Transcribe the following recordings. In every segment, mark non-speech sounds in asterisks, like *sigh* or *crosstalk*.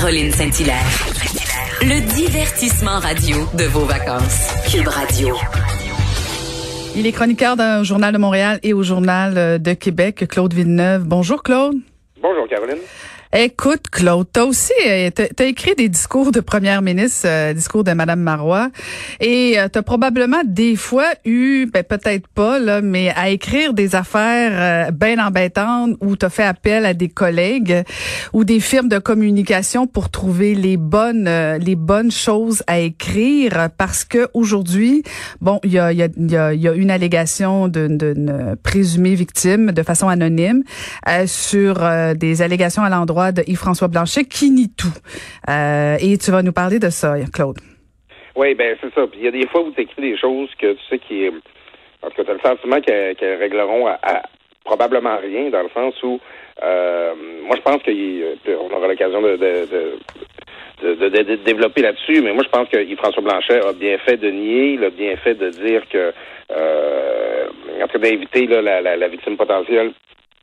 Caroline Saint-Hilaire. Le divertissement radio de vos vacances. Cube Radio. Il est chroniqueur d'un journal de Montréal et au journal de Québec, Claude Villeneuve. Bonjour Claude. Bonjour Caroline. Écoute, Claude, t'as aussi euh, t'as écrit des discours de première ministre, euh, discours de Madame Marois, et euh, t'as probablement des fois eu, ben, peut-être pas là, mais à écrire des affaires euh, bien embêtantes où t'as fait appel à des collègues ou des firmes de communication pour trouver les bonnes les bonnes choses à écrire, parce que aujourd'hui, bon, il y a il y a, y a une allégation d'une présumée victime de façon anonyme sur des allégations à l'endroit de Yves-François Blanchet qui nie tout. Euh, et tu vas nous parler de ça, Claude. Oui, ben c'est ça. il y a des fois où tu écris des choses que tu sais qui tout cas, tu as le sentiment qu'elles régleront probablement rien, dans le sens où euh, moi je pense qu'on aura l'occasion de, développer là-dessus, mais moi je pense que Yves-François Blanchet a bien fait de nier, il a bien fait de dire que euh, en cas d'inviter la, victime potentielle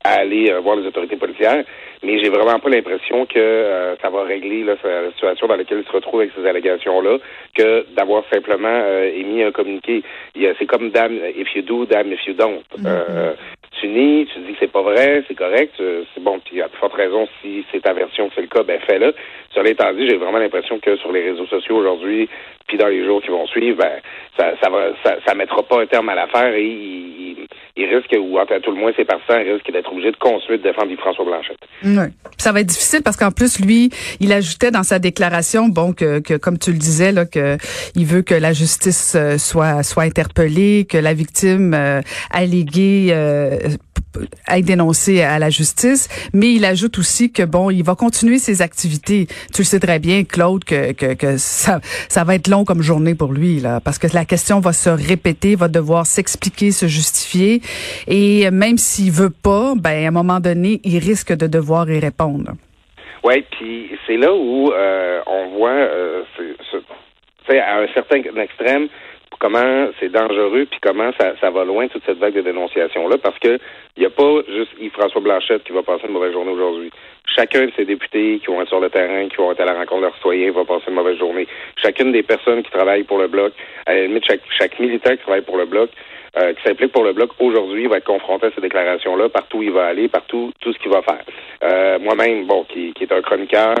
à aller euh, voir les autorités policières, mais j'ai vraiment pas l'impression que euh, ça va régler la situation dans laquelle il se retrouve avec ces allégations-là, que d'avoir simplement euh, émis un communiqué. C'est comme damn if you do, damn if you don't. Mm-hmm. tu nies, tu dis que c'est pas vrai, c'est correct, c'est bon, puis à forte raison, si c'est ta version que c'est le cas, ben fais-le. Cela étant dit, j'ai vraiment l'impression que sur les réseaux sociaux aujourd'hui, puis dans les jours qui vont suivre, ben, ça, ça va, ça, ça mettra pas un terme à l'affaire et il, il, risque, ou à tout le moins ses partisans risquent d'être obligés de continuer de défendre François Blanchette. Oui. Ça va être difficile parce qu'en plus, lui, il ajoutait dans sa déclaration, bon, que, que comme tu le disais, là, que il veut que la justice euh, soit soit interpellée, que la victime euh, alléguée euh, être dénoncée à la justice, mais il ajoute aussi que bon, il va continuer ses activités. Tu le sais très bien, Claude, que, que, ça, va être long comme journée pour lui, là, parce que la question va se répéter, va devoir s'expliquer, se justifier, et même s'il veut pas, ben à un moment donné, il risque de devoir y répondre. Oui, puis c'est là où euh, on voit, euh, c'est, à un certain extrême, comment c'est dangereux, puis comment ça, ça va loin toute cette vague de dénonciation là, parce que il n'y a pas juste Yves-François Blanchette qui va passer une mauvaise journée aujourd'hui. Chacun de ces députés qui vont être sur le terrain, qui vont être à la rencontre de leurs citoyens, va passer une mauvaise journée. Chacune des personnes qui travaillent pour le bloc, à la limite, chaque, chaque militant qui travaille pour le bloc, euh, qui s'implique pour le bloc aujourd'hui va être confronté à ces déclarations-là, partout où il va aller, partout, tout ce qu'il va faire. Euh, moi-même, bon, qui, qui est un chroniqueur,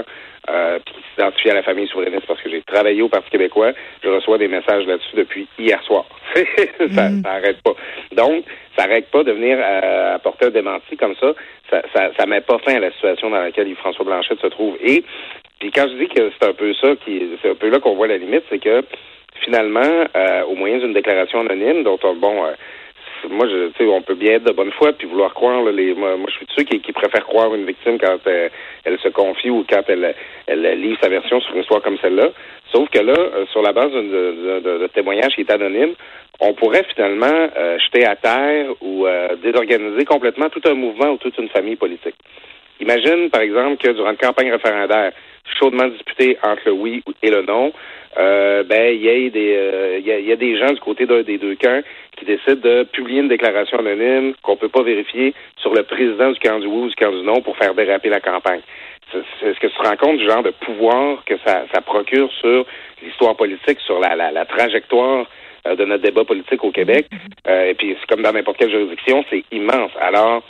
euh, qui s'identifie à la famille souverainiste parce que j'ai travaillé au Parti québécois, je reçois des messages là-dessus depuis hier soir. *laughs* ça, mm. ça pas. Donc, ça n'arrête pas de venir euh, apporter un démenti comme ça. Ça, ça, ça met pas fin à la situation dans laquelle François Blanchette se trouve. Et puis quand je dis que c'est un peu ça qui c'est un peu là qu'on voit la limite, c'est que finalement, euh, au moyen d'une déclaration anonyme, dont on, bon, euh, moi, je, tu sais, on peut bien être de bonne foi puis vouloir croire. Là, les, moi, je suis de ceux qui, qui préfèrent croire une victime quand euh, elle, se confie ou quand elle, elle livre sa version sur une histoire comme celle-là. Sauf que là, sur la base de, témoignage qui est anonyme, on pourrait finalement jeter à terre ou désorganiser complètement tout un mouvement ou toute une famille politique. Imagine, par exemple, que durant une campagne référendaire chaudement disputée entre le oui et le non, euh, ben il y a des euh, il y, a, des gens du côté d'un des deux camps qui décident de publier une déclaration anonyme qu'on peut pas vérifier sur le président du camp du oui ou du camp du non pour faire déraper la campagne. C'est ce que tu te rends compte du genre de pouvoir que ça, ça procure sur l'histoire politique, sur la, la, la trajectoire euh, de notre débat politique au Québec? et puis c'est comme dans n'importe quelle juridiction, c'est immense. Alors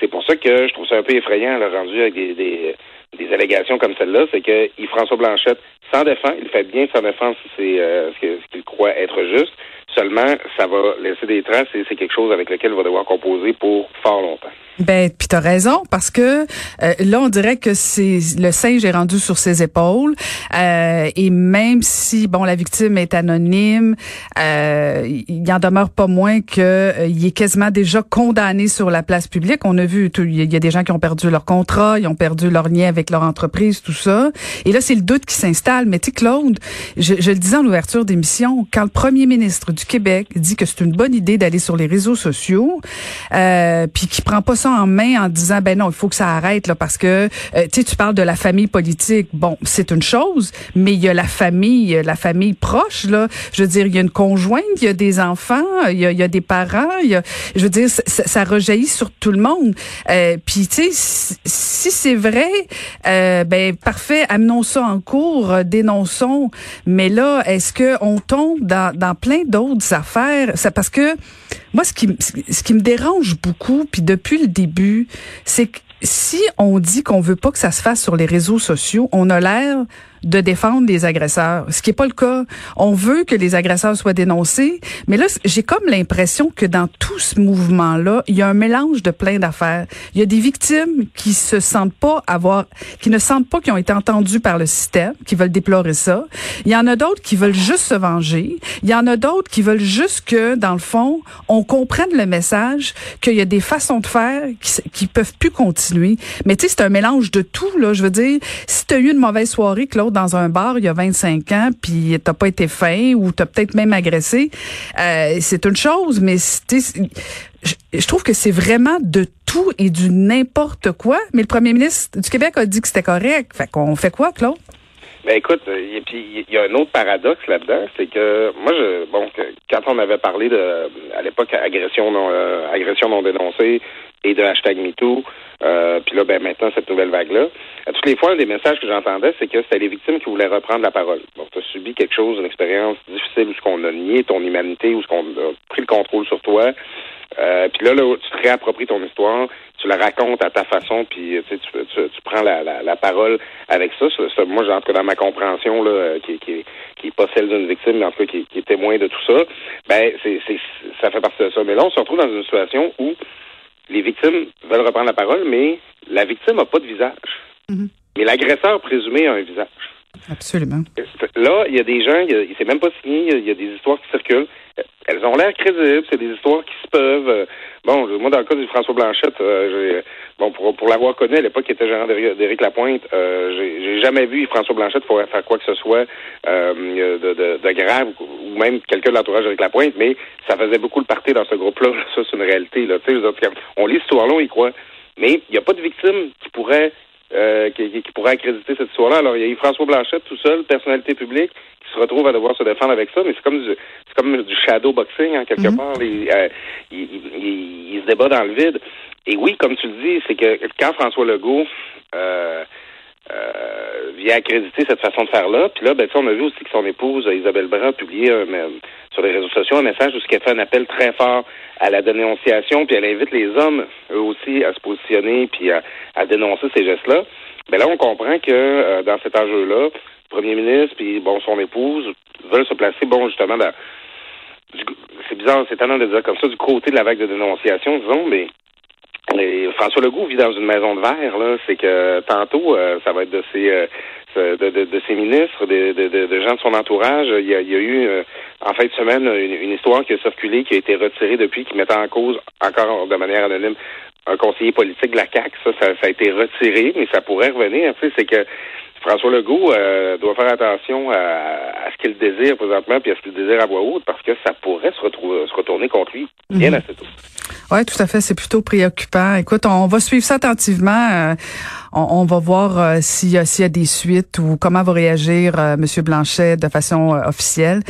c'est pour ça que je trouve ça un peu effrayant, le rendu avec des, des, des allégations comme celle-là, c'est que Yves-François Blanchette s'en défend, il fait bien s'en défendre si c'est euh, ce qu'il croit être juste. Seulement, ça va laisser des traces et c'est quelque chose avec lequel il va devoir composer pour fort longtemps. Ben, puis t'as raison parce que euh, là, on dirait que c'est le singe est rendu sur ses épaules euh, et même si bon la victime est anonyme, euh, il en demeure pas moins que euh, il est quasiment déjà condamné sur la place publique. On a vu, il y a des gens qui ont perdu leur contrat, ils ont perdu leur lien avec leur entreprise, tout ça. Et là, c'est le doute qui s'installe. Mais tu Claude, je, je, le disais en ouverture d'émission, quand le premier ministre du Québec dit que c'est une bonne idée d'aller sur les réseaux sociaux, puis qui prend pas ça en main en disant ben non, il faut que ça arrête là parce que euh, tu tu parles de la famille politique. Bon, c'est une chose, mais il y a la famille, la famille proche là. Je veux dire, il y a une conjointe, il y a des enfants, il y a, il y a des parents, il y a, je veux dire, ça, ça rejaillit sur tout le monde. Euh, Puis tu sais, si, c'est vrai, euh, ben parfait, amenons ça en cours, euh, dénonçons. Mais là, est-ce que on tombe dans, dans plein d'autres affaires C'est parce que moi, ce qui, ce qui me dérange beaucoup, puis depuis le début, c'est que si on dit qu'on veut pas que ça se fasse sur les réseaux sociaux, on a l'air de défendre les agresseurs, ce qui est pas le cas. On veut que les agresseurs soient dénoncés, mais là j'ai comme l'impression que dans tout ce mouvement-là, il y a un mélange de plein d'affaires. Il y a des victimes qui se sentent pas avoir qui ne sentent pas qu'ils ont été entendus par le système, qui veulent déplorer ça. Il y en a d'autres qui veulent juste se venger. Il y en a d'autres qui veulent juste que dans le fond, on comprenne le message qu'il y a des façons de faire qui, qui peuvent plus continuer. Mais tu sais c'est un mélange de tout là, je veux dire, si tu as eu une mauvaise soirée dans un bar il y a 25 ans, puis t'as pas été fin ou t'as peut-être même agressé, euh, c'est une chose, mais je, trouve que c'est vraiment de tout et du n'importe quoi. Mais le premier ministre du Québec a dit que c'était correct. Fait qu'on fait quoi, Claude? Ben écoute, et puis il y a un autre paradoxe là-dedans, c'est que moi je bon quand on avait parlé de à l'époque agression non euh, agression non dénoncée et de hashtag MeToo, euh, puis là ben maintenant cette nouvelle vague là, toutes les fois un des messages que j'entendais c'est que c'était les victimes qui voulaient reprendre la parole. Bon, tu as subi quelque chose, une expérience difficile où ce qu'on a nié ton humanité, où ce qu'on a pris le contrôle sur toi. Euh, puis là, là, tu te réappropries ton histoire, tu la racontes à ta façon, puis tu, tu, tu, prends la, la, la, parole avec ça. ça, moi, j'entre dans ma compréhension là, euh, qui, qui, qui est pas celle d'une victime, mais en tout cas qui, qui est témoin de tout ça. Ben, c'est, c'est, ça fait partie de ça. Mais là, on se retrouve dans une situation où les victimes veulent reprendre la parole, mais la victime n'a pas de visage. Mm-hmm. Mais l'agresseur présumé a un visage. Absolument. Là, il y a des gens, il s'est même pas signé, il y, a des histoires qui circulent. Elles ont l'air crédibles, c'est des histoires qui se peuvent. Bon, moi, dans le cas de François Blanchette, euh, bon, pour, l'avoir connu à l'époque, qui était gérant d'Éric Lapointe, euh, j'ai jamais vu François Blanchette faire quoi que ce soit euh, de, de, de, grave, ou même quelqu'un de l'entourage d'Éric Lapointe, mais ça faisait beaucoup le parti dans ce groupe-là. *laughs* Ça, c'est une réalité. On lit l'histoire-là, on y croit. Mais il n'y a pas de victime qui pourrait euh, qui, qui, pourrait accréditer cette histoire-là. Alors, il y a eu François Blanchette tout seul, personnalité publique, qui se retrouve à devoir se défendre avec ça, mais c'est comme du, c'est comme du shadow boxing, en quelque mm-hmm. part. Euh, il, il, il, se débat dans le vide. Et oui, comme tu le dis, c'est que quand François Legault euh, euh, vient accréditer cette façon de faire-là, puis là, ben, on a vu aussi que son épouse, Isabelle Brun, a publié un, sur les réseaux sociaux un message où a fait un appel très fort à la dénonciation, puis elle invite les hommes, eux aussi, à se positionner, puis à, dénoncer ces gestes-là. Mais là, on comprend que euh, dans cet enjeu-là, le premier ministre, puis bon, son épouse, veulent se placer, bon, justement, dans, c'est bizarre, c'est étonnant de dire comme ça, du côté de la vague de dénonciation, disons, mais François Legault vit dans une maison de verre, là. C'est que tantôt, euh, ça va être de ses euh, de, de, de, ses ministres, de, de, gens de son entourage. Il y a, il y a eu euh, en fin de semaine une, histoire qui a circulé, qui a été retirée depuis, qui mettait en cause, encore de manière anonyme, un conseiller politique de la CAC. Ça, ça, a été retiré, mais ça pourrait revenir. Tu sais, c'est que François Legault doit faire attention à, à ce qu'il désire présentement, puis à ce qu'il désire à voix haute, parce que ça pourrait se, retrouver, se retourner contre lui bien mm-hmm. assez tôt. Oui, tout à fait. C'est plutôt préoccupant. Écoute, on va suivre ça attentivement. Euh, on, va voir euh, s'il y, a des suites ou comment va réagir euh, M. Blanchet de façon officielle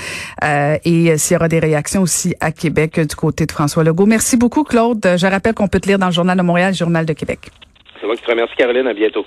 et s'il y aura des réactions aussi à Québec du côté de François Legault. Merci beaucoup, Claude. Je rappelle qu'on peut te lire dans le Journal de Montréal, Journal de Québec. C'est moi qui te remercie, Caroline. À bientôt.